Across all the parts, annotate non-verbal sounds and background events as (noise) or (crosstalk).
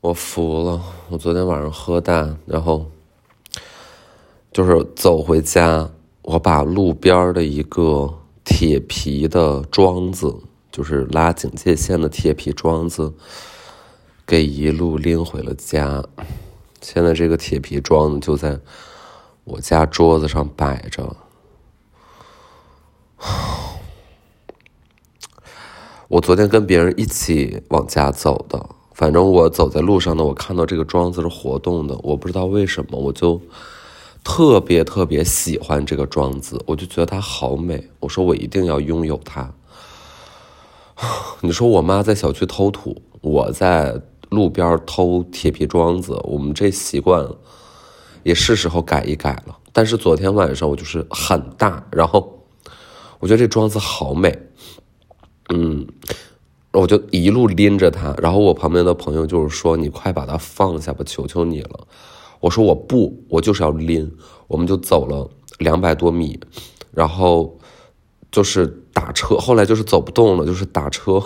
我服了！我昨天晚上喝大，然后就是走回家，我把路边的一个铁皮的桩子，就是拉警戒线的铁皮桩子，给一路拎回了家。现在这个铁皮桩子就在我家桌子上摆着。(sighs) 我昨天跟别人一起往家走的，反正我走在路上呢，我看到这个桩子是活动的，我不知道为什么，我就特别特别喜欢这个桩子，我就觉得它好美，我说我一定要拥有它。(sighs) 你说我妈在小区偷土，我在路边偷铁皮桩子，我们这习惯也是时候改一改了。但是昨天晚上我就是很大，然后我觉得这桩子好美。我就一路拎着它，然后我旁边的朋友就是说：“你快把它放下吧，求求你了。”我说：“我不，我就是要拎。”我们就走了两百多米，然后就是打车，后来就是走不动了，就是打车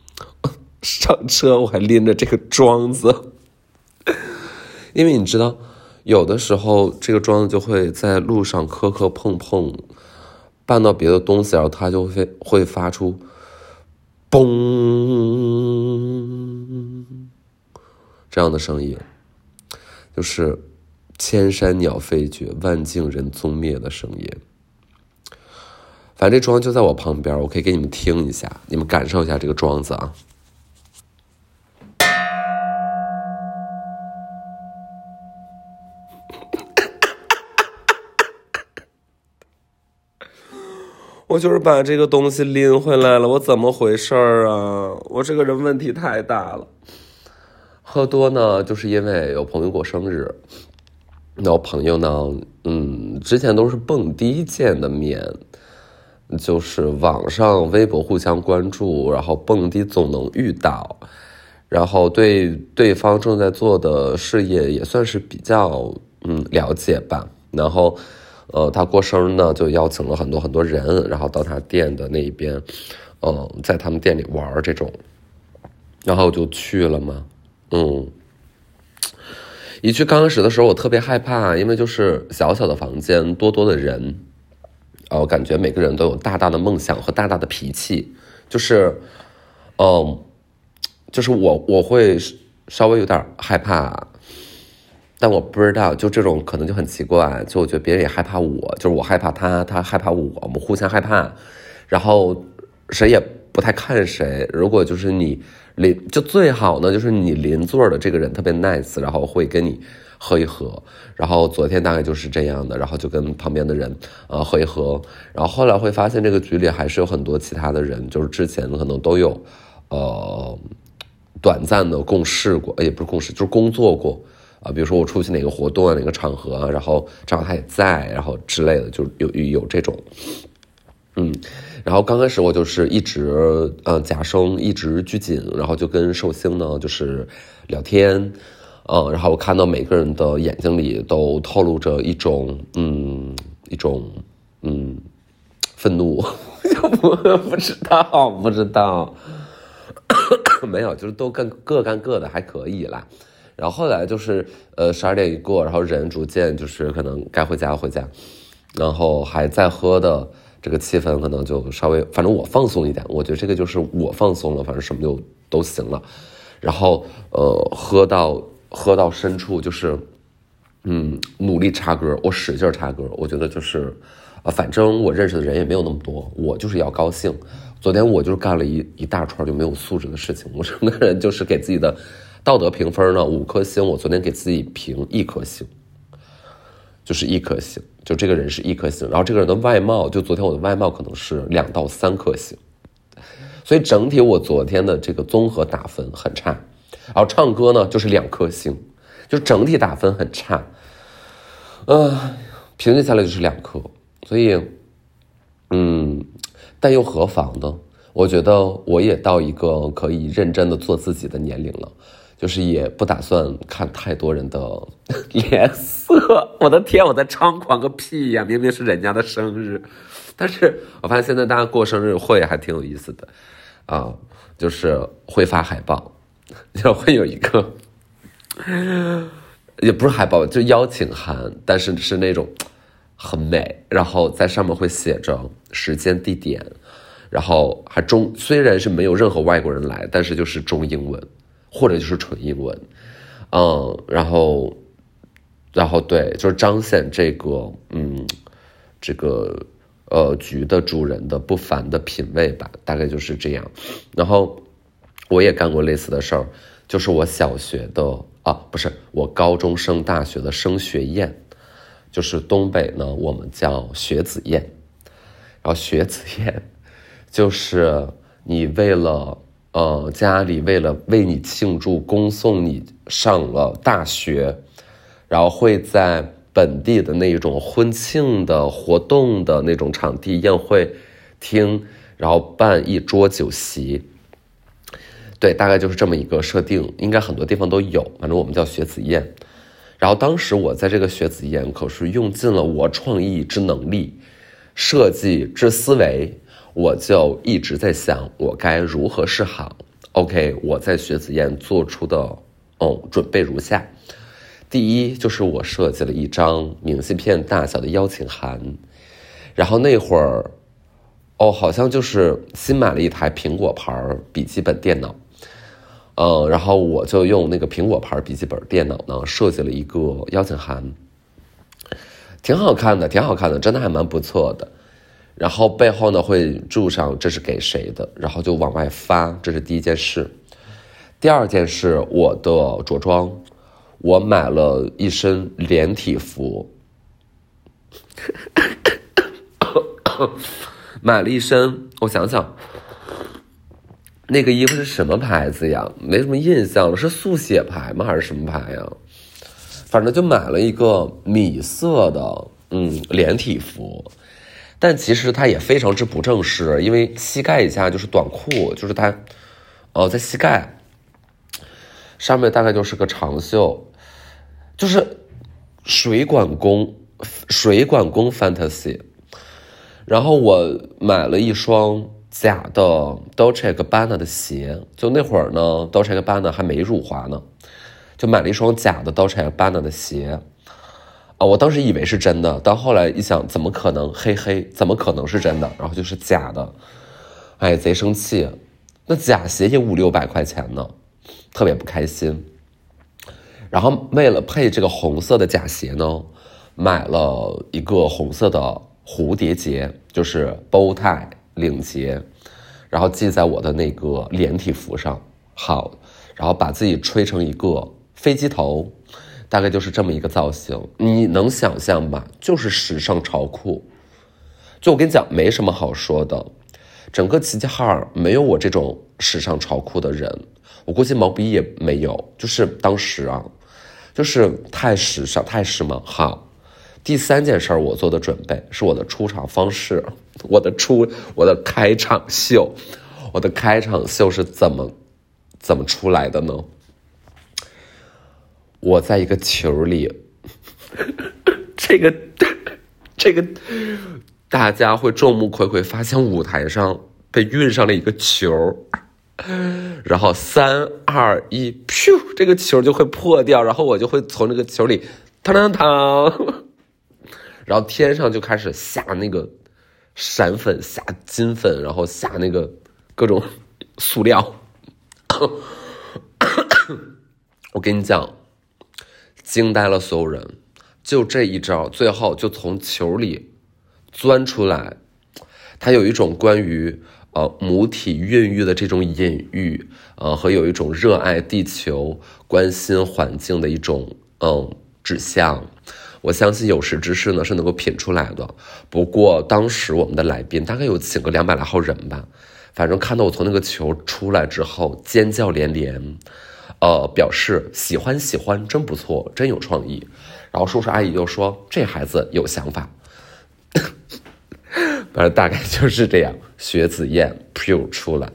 (laughs) 上车，我还拎着这个桩子，因为你知道，有的时候这个桩子就会在路上磕磕碰碰，绊到别的东西，然后它就会会发出。嘣，这样的声音，就是千山鸟飞绝，万径人踪灭的声音。反正这庄就在我旁边，我可以给你们听一下，你们感受一下这个庄子啊。我就是把这个东西拎回来了，我怎么回事儿啊？我这个人问题太大了。喝多呢，就是因为有朋友过生日。那我朋友呢，嗯，之前都是蹦迪见的面，就是网上、微博互相关注，然后蹦迪总能遇到，然后对对方正在做的事业也算是比较嗯了解吧，然后。呃，他过生日呢，就邀请了很多很多人，然后到他店的那一边，嗯，在他们店里玩这种，然后就去了嘛，嗯，一去刚开始的时候，我特别害怕，因为就是小小的房间，多多的人，呃，感觉每个人都有大大的梦想和大大的脾气，就是，嗯，就是我我会稍微有点害怕。但我不知道，就这种可能就很奇怪。就我觉得别人也害怕我，就是我害怕他，他害怕我，我们互相害怕，然后谁也不太看谁。如果就是你邻，就最好呢，就是你邻座的这个人特别 nice，然后会跟你喝一喝。然后昨天大概就是这样的，然后就跟旁边的人呃喝一喝。然后后来会发现这个局里还是有很多其他的人，就是之前可能都有呃短暂的共事过，也不是共事，就是工作过。啊，比如说我出席哪个活动啊，哪个场合啊，然后正好他也在，然后之类的，就有有这种，嗯，然后刚开始我就是一直呃假声一直拘谨，然后就跟寿星呢就是聊天，嗯，然后我看到每个人的眼睛里都透露着一种嗯一种嗯愤怒，(laughs) 不不知道不知道，(coughs) 没有，就是都干各干各的，还可以啦。然后后来就是，呃，十二点一过，然后人逐渐就是可能该回家回家，然后还在喝的这个气氛可能就稍微，反正我放松一点，我觉得这个就是我放松了，反正什么就都行了。然后呃，喝到喝到深处就是，嗯，努力插歌，我使劲插歌，我觉得就是，啊，反正我认识的人也没有那么多，我就是要高兴。昨天我就是干了一一大串就没有素质的事情，我整个人就是给自己的。道德评分呢？五颗星。我昨天给自己评一颗星，就是一颗星。就这个人是一颗星，然后这个人的外貌，就昨天我的外貌可能是两到三颗星。所以整体我昨天的这个综合打分很差。然后唱歌呢，就是两颗星，就整体打分很差。呃，平均下来就是两颗。所以，嗯，但又何妨呢？我觉得我也到一个可以认真的做自己的年龄了。就是也不打算看太多人的 (laughs) 脸色，我的天，我在猖狂个屁呀！明明是人家的生日，但是我发现现在大家过生日会还挺有意思的，啊，就是会发海报，(laughs) 就会有一个也不是海报，就邀请函，但是是那种很美，然后在上面会写着时间地点，然后还中虽然是没有任何外国人来，但是就是中英文或者就是纯英文，嗯，然后然后对，就是彰显这个嗯这个呃局的主人的不凡的品味吧，大概就是这样。然后我也干过类似的事儿，就是我小学的。啊，不是我高中升大学的升学宴，就是东北呢，我们叫学子宴。然后学子宴，(laughs) 就是你为了呃家里为了为你庆祝恭送你上了大学，然后会在本地的那种婚庆的活动的那种场地宴会厅，然后办一桌酒席。对，大概就是这么一个设定，应该很多地方都有。反正我们叫学子宴。然后当时我在这个学子宴，可是用尽了我创意之能力、设计之思维，我就一直在想我该如何是好。OK，我在学子宴做出的哦准备如下：第一，就是我设计了一张明信片大小的邀请函。然后那会儿，哦，好像就是新买了一台苹果牌笔记本电脑。嗯，然后我就用那个苹果牌笔记本电脑呢，设计了一个邀请函，挺好看的，挺好看的，真的还蛮不错的。然后背后呢会注上这是给谁的，然后就往外发，这是第一件事。第二件事，我的着装，我买了一身连体服，(coughs) 买了一身，我想想。那个衣服是什么牌子呀？没什么印象了，是速写牌吗？还是什么牌呀？反正就买了一个米色的，嗯，连体服，但其实它也非常之不正式，因为膝盖以下就是短裤，就是它，哦，在膝盖上面大概就是个长袖，就是水管工，水管工 fantasy。然后我买了一双。假的 Dolce Gabbana 的鞋，就那会儿呢，Dolce Gabbana 还没辱华呢，就买了一双假的 Dolce Gabbana 的鞋，啊，我当时以为是真的，到后来一想，怎么可能？嘿嘿，怎么可能是真的？然后就是假的，哎，贼生气，那假鞋也五六百块钱呢，特别不开心。然后为了配这个红色的假鞋呢，买了一个红色的蝴蝶结，就是 bow tie。领结，然后系在我的那个连体服上，好，然后把自己吹成一个飞机头，大概就是这么一个造型，你能想象吧？就是时尚潮酷。就我跟你讲，没什么好说的，整个齐齐哈尔没有我这种时尚潮酷的人，我估计毛不易也没有，就是当时啊，就是太时尚，太时髦，好。第三件事儿，我做的准备是我的出场方式，我的出我的开场秀，我的开场秀是怎么怎么出来的呢？我在一个球里，(laughs) 这个 (laughs) 这个大家会众目睽睽发现舞台上被运上了一个球，然后三二一，噗，这个球就会破掉，然后我就会从这个球里，当当当。然后天上就开始下那个闪粉，下金粉，然后下那个各种塑料。(coughs) 我跟你讲，惊呆了所有人。就这一招，最后就从球里钻出来。他有一种关于呃母体孕育的这种隐喻，呃和有一种热爱地球、关心环境的一种嗯指向。我相信有识之士呢是能够品出来的。不过当时我们的来宾大概有请个两百来号人吧，反正看到我从那个球出来之后，尖叫连连，呃，表示喜欢喜欢，真不错，真有创意。然后叔叔阿姨又说这孩子有想法，(laughs) 反正大概就是这样。学子宴噗出来，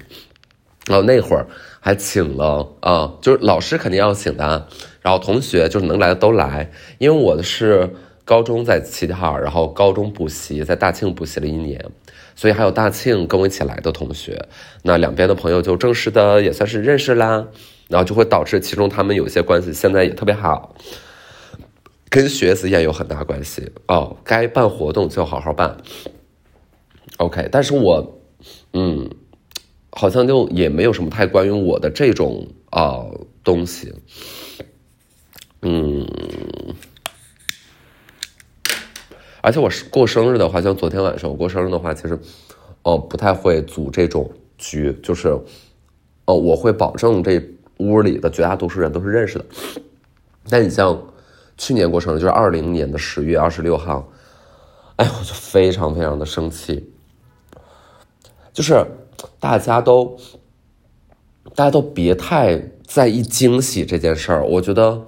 然后那会儿还请了啊，就是老师肯定要请的。然后同学就是能来的都来，因为我是高中在齐齐哈尔，然后高中补习在大庆补习了一年，所以还有大庆跟我一起来的同学，那两边的朋友就正式的也算是认识啦，然后就会导致其中他们有些关系现在也特别好，跟学子也有很大关系哦。该办活动就好好办，OK。但是我，嗯，好像就也没有什么太关于我的这种啊东西，嗯。而且我是过生日的话，像昨天晚上我过生日的话，其实，哦，不太会组这种局，就是，哦，我会保证这屋里的绝大多数人都是认识的。但你像去年过生日，就是二零年的十月二十六号，哎，我就非常非常的生气，就是大家都，大家都别太在意惊喜这件事儿，我觉得。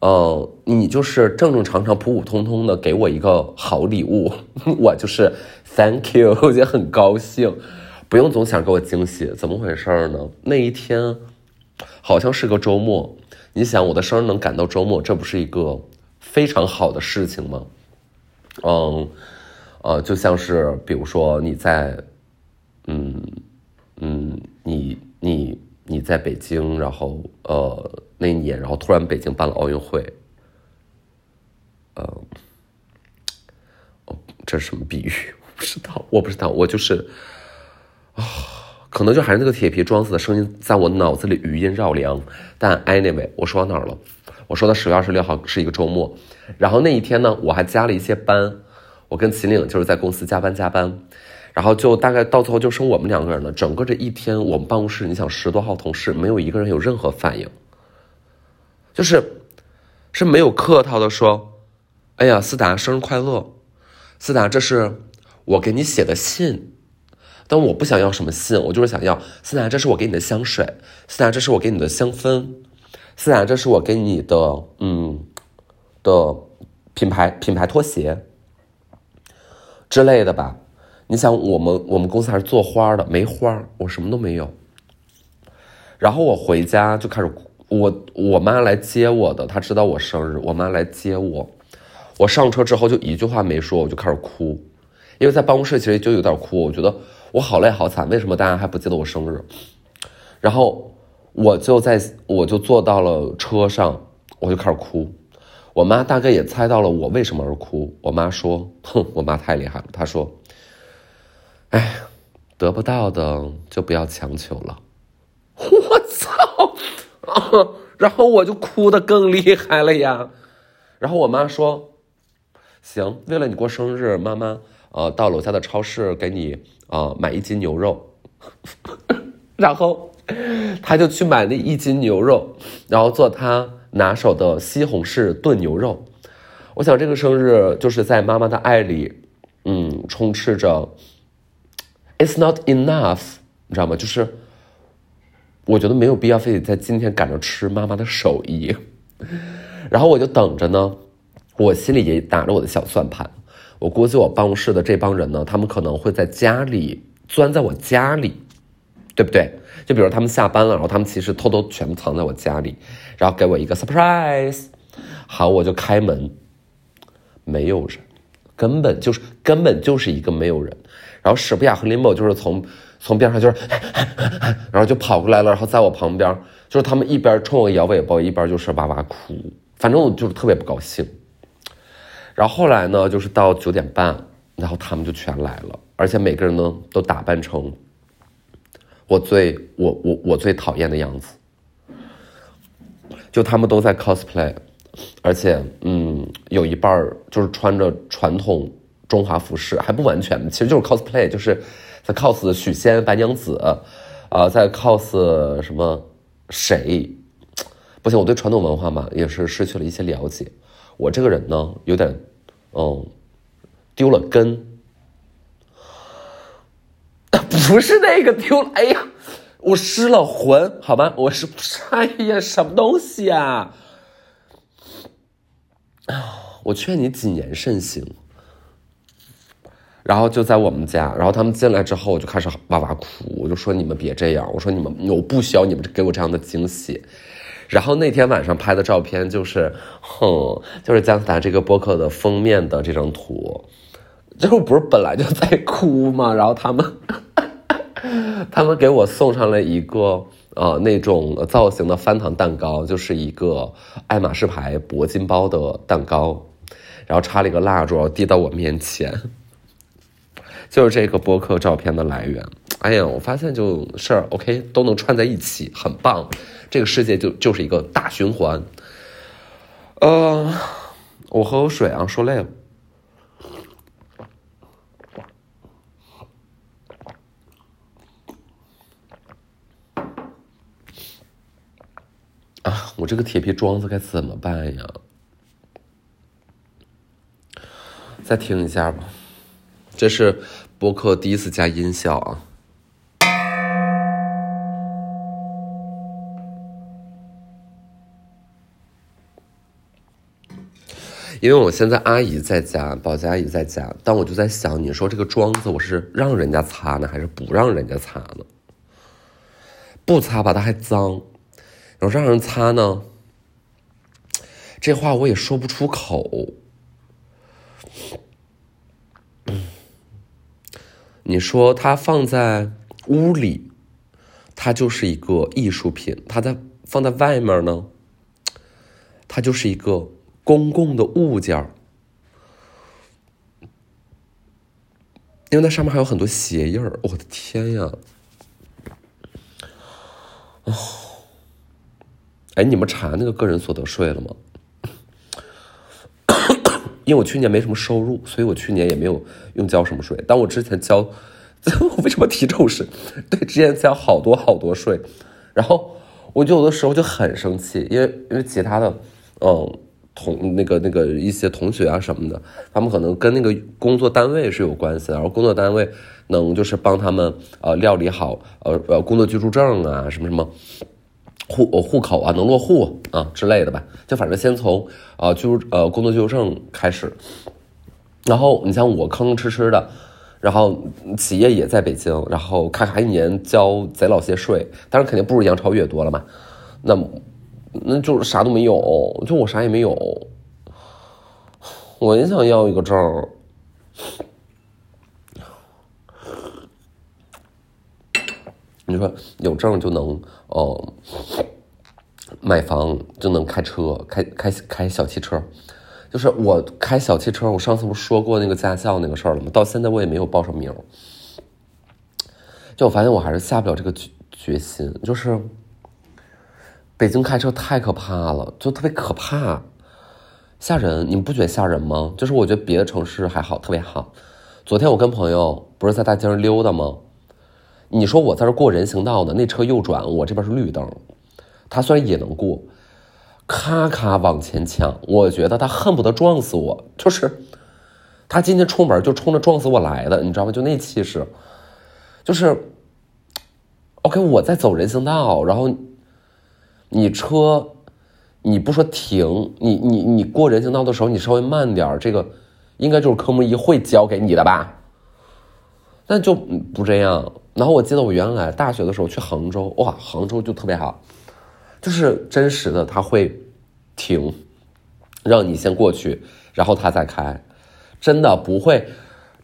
呃，你就是正正常常、普普通通的给我一个好礼物，(laughs) 我就是 thank you，我觉得很高兴，不用总想给我惊喜，怎么回事呢？那一天好像是个周末，你想我的生日能赶到周末，这不是一个非常好的事情吗？嗯，呃，就像是比如说你在，嗯嗯，你你。你在北京，然后呃那一年，然后突然北京办了奥运会，呃，哦，这是什么比喻？(laughs) 我不知道，我不知道，我就是啊，可能就还是那个铁皮装死的声音在我脑子里余音绕梁。但 anyway，我说到哪儿了？我说到十月二十六号是一个周末，然后那一天呢，我还加了一些班，我跟秦岭就是在公司加班加班。然后就大概到最后就剩我们两个人了。整个这一天，我们办公室你想十多号同事，没有一个人有任何反应，就是是没有客套的说：“哎呀，思达生日快乐，思达这是我给你写的信。”但我不想要什么信，我就是想要思达，这是我给你的香水，思达，这是我给你的香氛，思达，这是我给你的嗯的品牌品牌拖鞋之类的吧。你想，我们我们公司还是做花的，没花，我什么都没有。然后我回家就开始哭，我我妈来接我的，她知道我生日，我妈来接我。我上车之后就一句话没说，我就开始哭，因为在办公室其实就有点哭，我觉得我好累好惨，为什么大家还不记得我生日？然后我就在我就坐到了车上，我就开始哭。我妈大概也猜到了我为什么而哭，我妈说：“哼，我妈太厉害了。”她说。哎，得不到的就不要强求了。我操！(laughs) 然后我就哭的更厉害了呀。然后我妈说：“行，为了你过生日，妈妈呃到楼下的超市给你呃买一斤牛肉。”然后他就去买那一斤牛肉，然后做他拿手的西红柿炖牛肉。我想这个生日就是在妈妈的爱里，嗯，充斥着。It's not enough，你知道吗？就是我觉得没有必要非得在今天赶着吃妈妈的手艺，然后我就等着呢。我心里也打着我的小算盘，我估计我办公室的这帮人呢，他们可能会在家里钻在我家里，对不对？就比如他们下班了，然后他们其实偷偷全部藏在我家里，然后给我一个 surprise。好，我就开门，没有人，根本就是根本就是一个没有人。然后史布雅和林某就是从从边上就是，(laughs) 然后就跑过来了，然后在我旁边，就是他们一边冲我摇尾巴，一边就是哇哇哭，反正我就是特别不高兴。然后后来呢，就是到九点半，然后他们就全来了，而且每个人呢都打扮成我最我我我最讨厌的样子，就他们都在 cosplay，而且嗯，有一半就是穿着传统。中华服饰还不完全，其实就是 cosplay，就是在 cos 许仙、白娘子，啊，在 cos 什么谁？不行，我对传统文化嘛也是失去了一些了解。我这个人呢，有点嗯丢了根，(coughs) 不是那个丢了，哎呀，我失了魂，好吗？我是哎呀，什么东西啊？啊，我劝你谨言慎行。然后就在我们家，然后他们进来之后，我就开始哇哇哭，我就说你们别这样，我说你们我不需要你们给我这样的惊喜。然后那天晚上拍的照片就是，哼，就是姜思达这个博客的封面的这张图，就不是本来就在哭吗？然后他们，(laughs) 他们给我送上了一个呃那种造型的翻糖蛋糕，就是一个爱马仕牌铂金包的蛋糕，然后插了一个蜡烛，然后递到我面前，就是这个播客照片的来源。哎呀，我发现就事 OK 都能串在一起，很棒。这个世界就就是一个大循环。呃，我喝口水啊，说累了。啊，我这个铁皮桩子该怎么办呀？再听一下吧，这是播客第一次加音效啊。因为我现在阿姨在家，保洁阿姨在家，但我就在想，你说这个桩子我是让人家擦呢，还是不让人家擦呢？不擦吧，它还脏。然后让人擦呢，这话我也说不出口。你说它放在屋里，它就是一个艺术品；它在放在外面呢，它就是一个公共的物件。因为那上面还有很多鞋印儿，我的天呀！哦。哎，你们查那个个人所得税了吗？因为我去年没什么收入，所以我去年也没有用交什么税。但我之前交，(laughs) 我为什么提这种事？对，之前交好多好多税，然后我就有的时候就很生气，因为因为其他的，嗯，同那个那个一些同学啊什么的，他们可能跟那个工作单位是有关系，然后工作单位能就是帮他们呃料理好呃呃工作居住证啊什么什么。户户口啊，能落户啊之类的吧，就反正先从呃居住呃工作居住证开始，然后你像我吭吭哧哧的，然后企业也在北京，然后咔咔一年交贼老些税，当然肯定不如杨超越多了嘛，那那就是啥都没有，就我啥也没有，我也想要一个证。你说有证就能哦，买房就能开车，开开开小汽车，就是我开小汽车。我上次不是说过那个驾校那个事儿了吗？到现在我也没有报上名。就我发现我还是下不了这个决决心。就是北京开车太可怕了，就特别可怕，吓人。你们不觉得吓人吗？就是我觉得别的城市还好，特别好。昨天我跟朋友不是在大街上溜达吗？你说我在这过人行道呢，那车右转，我这边是绿灯，他虽然也能过，咔咔往前抢，我觉得他恨不得撞死我，就是他今天出门就冲着撞死我来的，你知道吗？就那气势，就是，OK，我在走人行道，然后你车你不说停，你你你过人行道的时候你稍微慢点，这个应该就是科目一会教给你的吧？但就不这样。然后我记得我原来大学的时候去杭州，哇，杭州就特别好，就是真实的他会停，让你先过去，然后他再开，真的不会，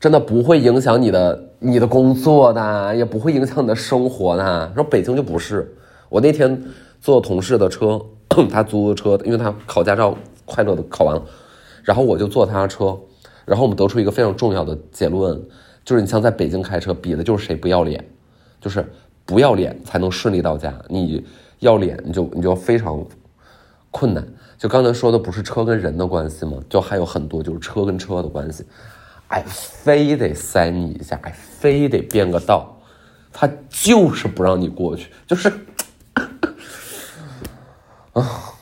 真的不会影响你的你的工作的，也不会影响你的生活的。然后北京就不是，我那天坐同事的车，(clears throat) 他租的车，因为他考驾照快乐的考完了，然后我就坐他的车，然后我们得出一个非常重要的结论。就是你像在北京开车，比的就是谁不要脸，就是不要脸才能顺利到家。你要脸，你就你就非常困难。就刚才说的不是车跟人的关系吗？就还有很多就是车跟车的关系。哎，非得塞你一下，哎，非得变个道，他就是不让你过去，就是啊，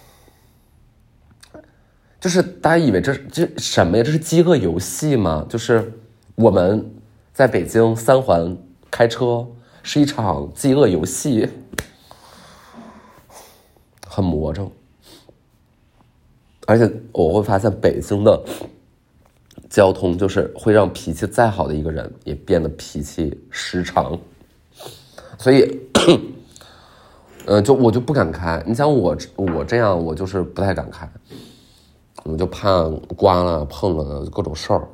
就是大家以为这这什么呀？这是饥饿游戏吗？就是我们。在北京三环开车是一场饥饿游戏，很魔怔。而且我会发现，北京的交通就是会让脾气再好的一个人也变得脾气失常。所以，呃，就我就不敢开。你像我，我这样，我就是不太敢开，我就怕刮了、碰了各种事儿。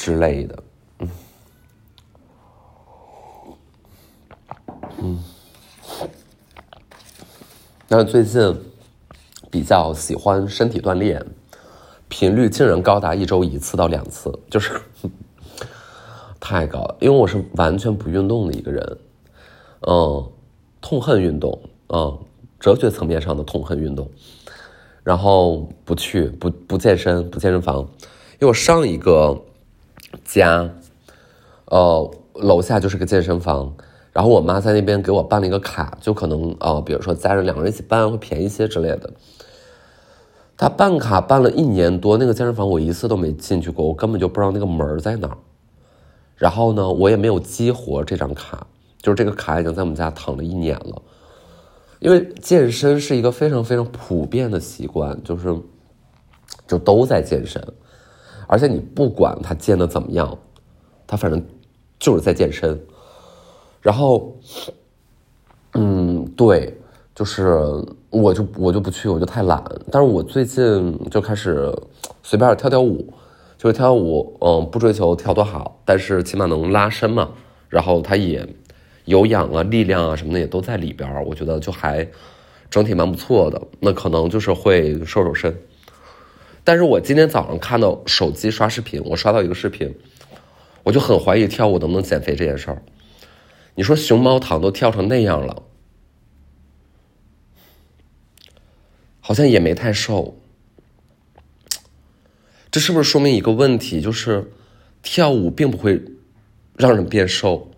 之类的，嗯，嗯。但是最近比较喜欢身体锻炼，频率竟然高达一周一次到两次，(laughs) 就是太高了。因为我是完全不运动的一个人，嗯，痛恨运动，嗯，哲学层面上的痛恨运动，然后不去不不健身不健身房，因为我上一个家，呃，楼下就是个健身房。然后我妈在那边给我办了一个卡，就可能呃，比如说家人两个人一起办会便宜一些之类的。她办卡办了一年多，那个健身房我一次都没进去过，我根本就不知道那个门在哪儿。然后呢，我也没有激活这张卡，就是这个卡已经在我们家躺了一年了。因为健身是一个非常非常普遍的习惯，就是就都在健身，而且你不管他健的怎么样，他反正就是在健身。然后，嗯，对，就是我就我就不去，我就太懒。但是我最近就开始随便跳跳舞，就是跳舞，嗯，不追求跳多好，但是起码能拉伸嘛。然后它也有氧啊、力量啊什么的也都在里边我觉得就还整体蛮不错的。那可能就是会瘦瘦身。但是我今天早上看到手机刷视频，我刷到一个视频，我就很怀疑跳舞能不能减肥这件事儿。你说熊猫糖都跳成那样了，好像也没太瘦，这是不是说明一个问题？就是跳舞并不会让人变瘦，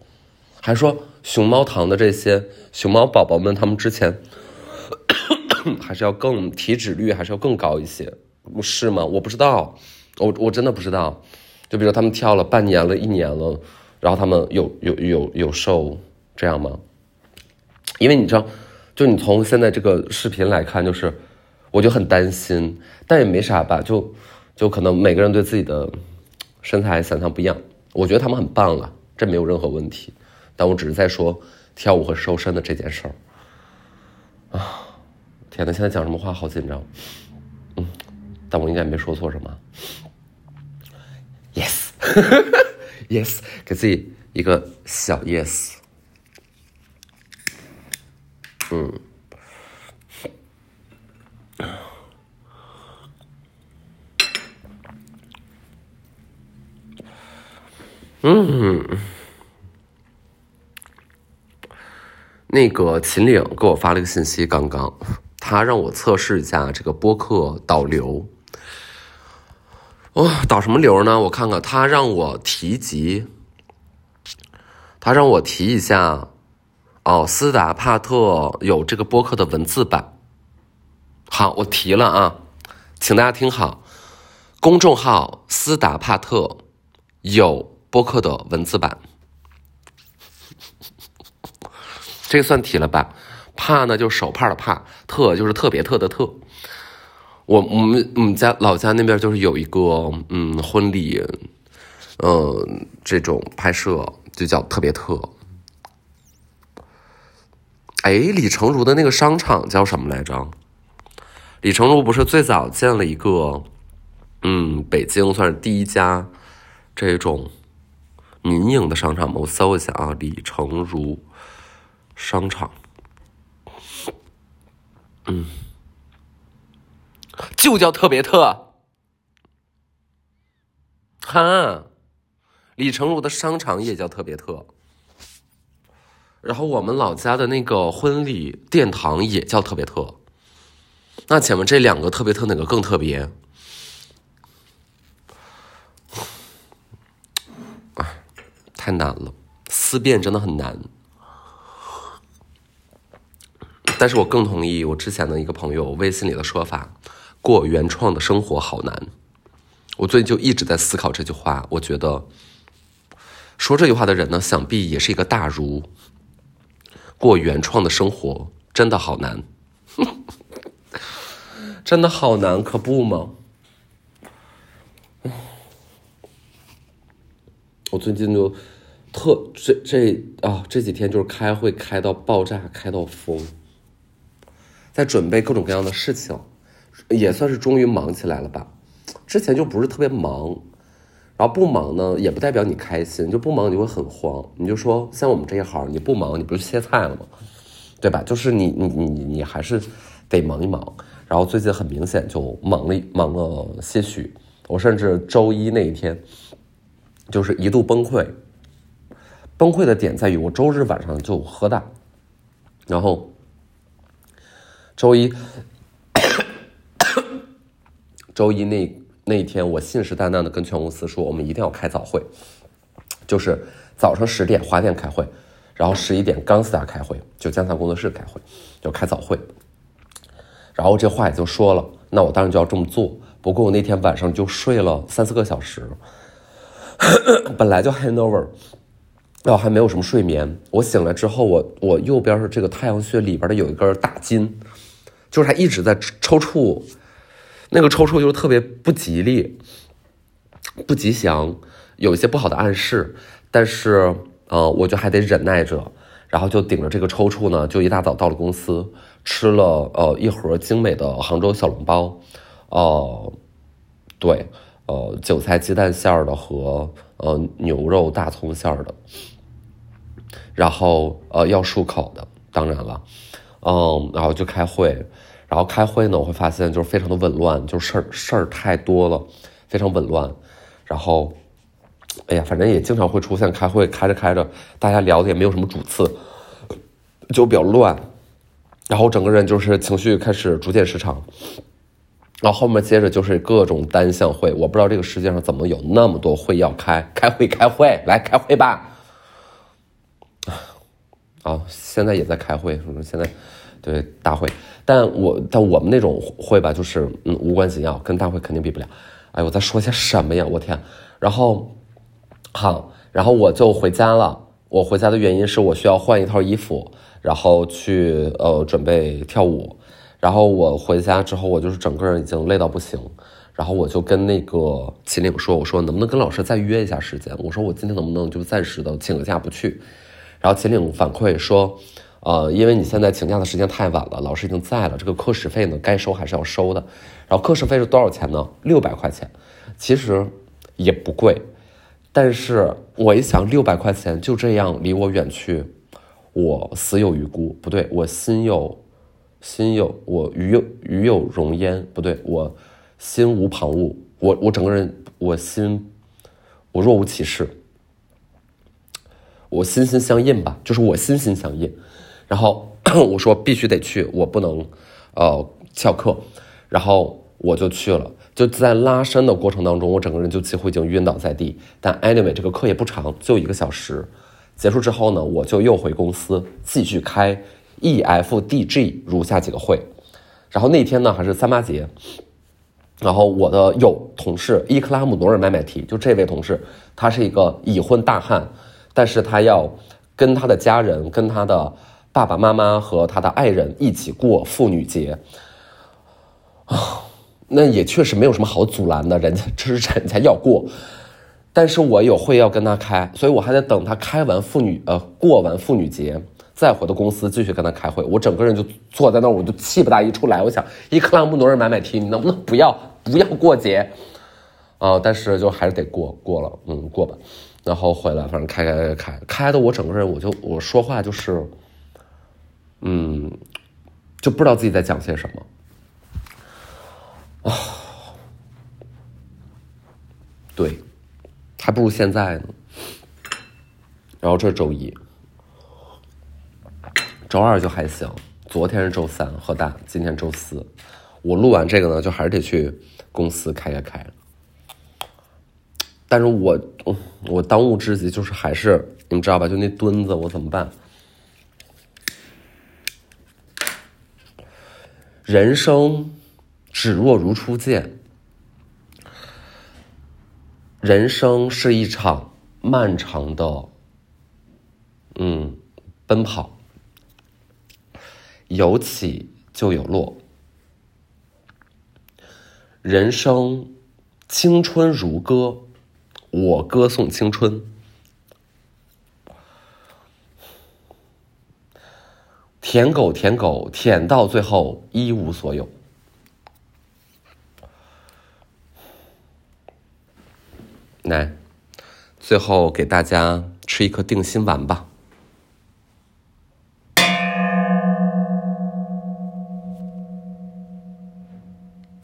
还说熊猫糖的这些熊猫宝宝们，他们之前 (coughs) 还是要更体脂率还是要更高一些，是吗？我不知道，我我真的不知道。就比如他们跳了半年了，一年了。然后他们有有有有瘦这样吗？因为你知道，就你从现在这个视频来看，就是我就很担心，但也没啥吧，就就可能每个人对自己的身材想象不一样。我觉得他们很棒了，这没有任何问题。但我只是在说跳舞和瘦身的这件事儿啊！天呐，现在讲什么话好紧张。嗯，但我应该没说错什么。Yes。(laughs) Yes，给自己一个小 Yes。嗯，嗯，那个秦岭给我发了个信息，刚刚他让我测试一下这个播客导流。哇，导什么流呢？我看看，他让我提及，他让我提一下，哦，斯达帕特有这个播客的文字版。好，我提了啊，请大家听好，公众号斯达帕特有播客的文字版，这算提了吧？帕呢，就是手帕的帕，特就是特别特的特。我我们我们家老家那边就是有一个嗯婚礼，嗯这种拍摄就叫特别特。哎，李成儒的那个商场叫什么来着？李成儒不是最早建了一个，嗯，北京算是第一家这种民营的商场吗？我搜一下啊，李成儒商场，嗯。就叫特别特，哈，李成儒的商场也叫特别特，然后我们老家的那个婚礼殿堂也叫特别特，那请问这两个特别特哪个更特别？哎，太难了，思辨真的很难。但是我更同意我之前的一个朋友微信里的说法。过原创的生活好难，我最近就一直在思考这句话。我觉得说这句话的人呢，想必也是一个大儒。过原创的生活真的好难，(laughs) 真的好难，可不吗？我最近就特这这啊这几天就是开会开到爆炸，开到疯，在准备各种各样的事情。也算是终于忙起来了吧，之前就不是特别忙，然后不忙呢，也不代表你开心，就不忙你会很慌。你就说像我们这一行，你不忙，你不是歇菜了吗？对吧？就是你你你你还是得忙一忙。然后最近很明显就忙了忙了些许，我甚至周一那一天就是一度崩溃。崩溃的点在于我周日晚上就喝大，然后周一周一那。那一天，我信誓旦旦的跟全公司说，我们一定要开早会，就是早上十点华电开会，然后十一点钢斯达开会，就江仓工作室开会，就开早会。然后这话也就说了，那我当然就要这么做。不过我那天晚上就睡了三四个小时，(coughs) 本来就 hangover，然后还没有什么睡眠。我醒来之后，我我右边是这个太阳穴里边的有一根大筋，就是它一直在抽搐。那个抽搐就是特别不吉利、不吉祥，有一些不好的暗示。但是，呃，我就还得忍耐着，然后就顶着这个抽搐呢，就一大早到了公司，吃了呃一盒精美的杭州小笼包，呃，对，呃，韭菜鸡蛋馅儿的和呃牛肉大葱馅儿的，然后呃要漱口的，当然了，嗯，然后就开会。然后开会呢，我会发现就是非常的紊乱，就事儿事儿太多了，非常紊乱。然后，哎呀，反正也经常会出现开会开着开着，大家聊的也没有什么主次，就比较乱。然后整个人就是情绪开始逐渐失常。然后后面接着就是各种单向会，我不知道这个世界上怎么有那么多会要开，开会开会来开会吧。啊，现在也在开会，现在对大会。但我但我们那种会吧，就是嗯无关紧要，跟大会肯定比不了。哎，我在说些什么呀？我天！然后好，然后我就回家了。我回家的原因是我需要换一套衣服，然后去呃准备跳舞。然后我回家之后，我就是整个人已经累到不行。然后我就跟那个秦岭说：“我说能不能跟老师再约一下时间？我说我今天能不能就暂时的请个假不去？”然后秦岭反馈说。呃，因为你现在请假的时间太晚了，老师已经在了，这个课时费呢该收还是要收的。然后课时费是多少钱呢？六百块钱，其实也不贵。但是我一想，六百块钱就这样离我远去，我死有余辜。不对，我心有心有我余有余有容焉。不对，我心无旁骛。我我整个人我心我若无其事，我心心相印吧，就是我心心相印。然后 (clears throat) 我说必须得去，我不能，呃，翘课。然后我就去了。就在拉伸的过程当中，我整个人就几乎已经晕倒在地。但 anyway，这个课也不长，就一个小时。结束之后呢，我就又回公司继续开 EFDG 如下几个会。然后那天呢还是三八节。然后我的有同事伊克拉姆·努尔麦麦提，就这位同事，他是一个已婚大汉，但是他要跟他的家人，跟他的。爸爸妈妈和他的爱人一起过妇女节，啊，那也确实没有什么好阻拦的，人家这是人家要过，但是我有会要跟他开，所以我还得等他开完妇女呃过完妇女节，再回到公司继续跟他开会。我整个人就坐在那儿，我就气不打一处来。我想，一克拉姆诺人买买提，你能不能不要不要过节啊？但是就还是得过过了，嗯，过吧。然后回来，反正开开开开开的，我整个人我就我说话就是。嗯，就不知道自己在讲些什么啊。对，还不如现在呢。然后这是周一，周二就还行。昨天是周三，喝大。今天周四，我录完这个呢，就还是得去公司开开开。但是我我当务之急就是还是你知道吧？就那墩子，我怎么办？人生只若如初见，人生是一场漫长的，嗯，奔跑，有起就有落。人生青春如歌，我歌颂青春。舔狗，舔狗，舔到最后一无所有。来，最后给大家吃一颗定心丸吧。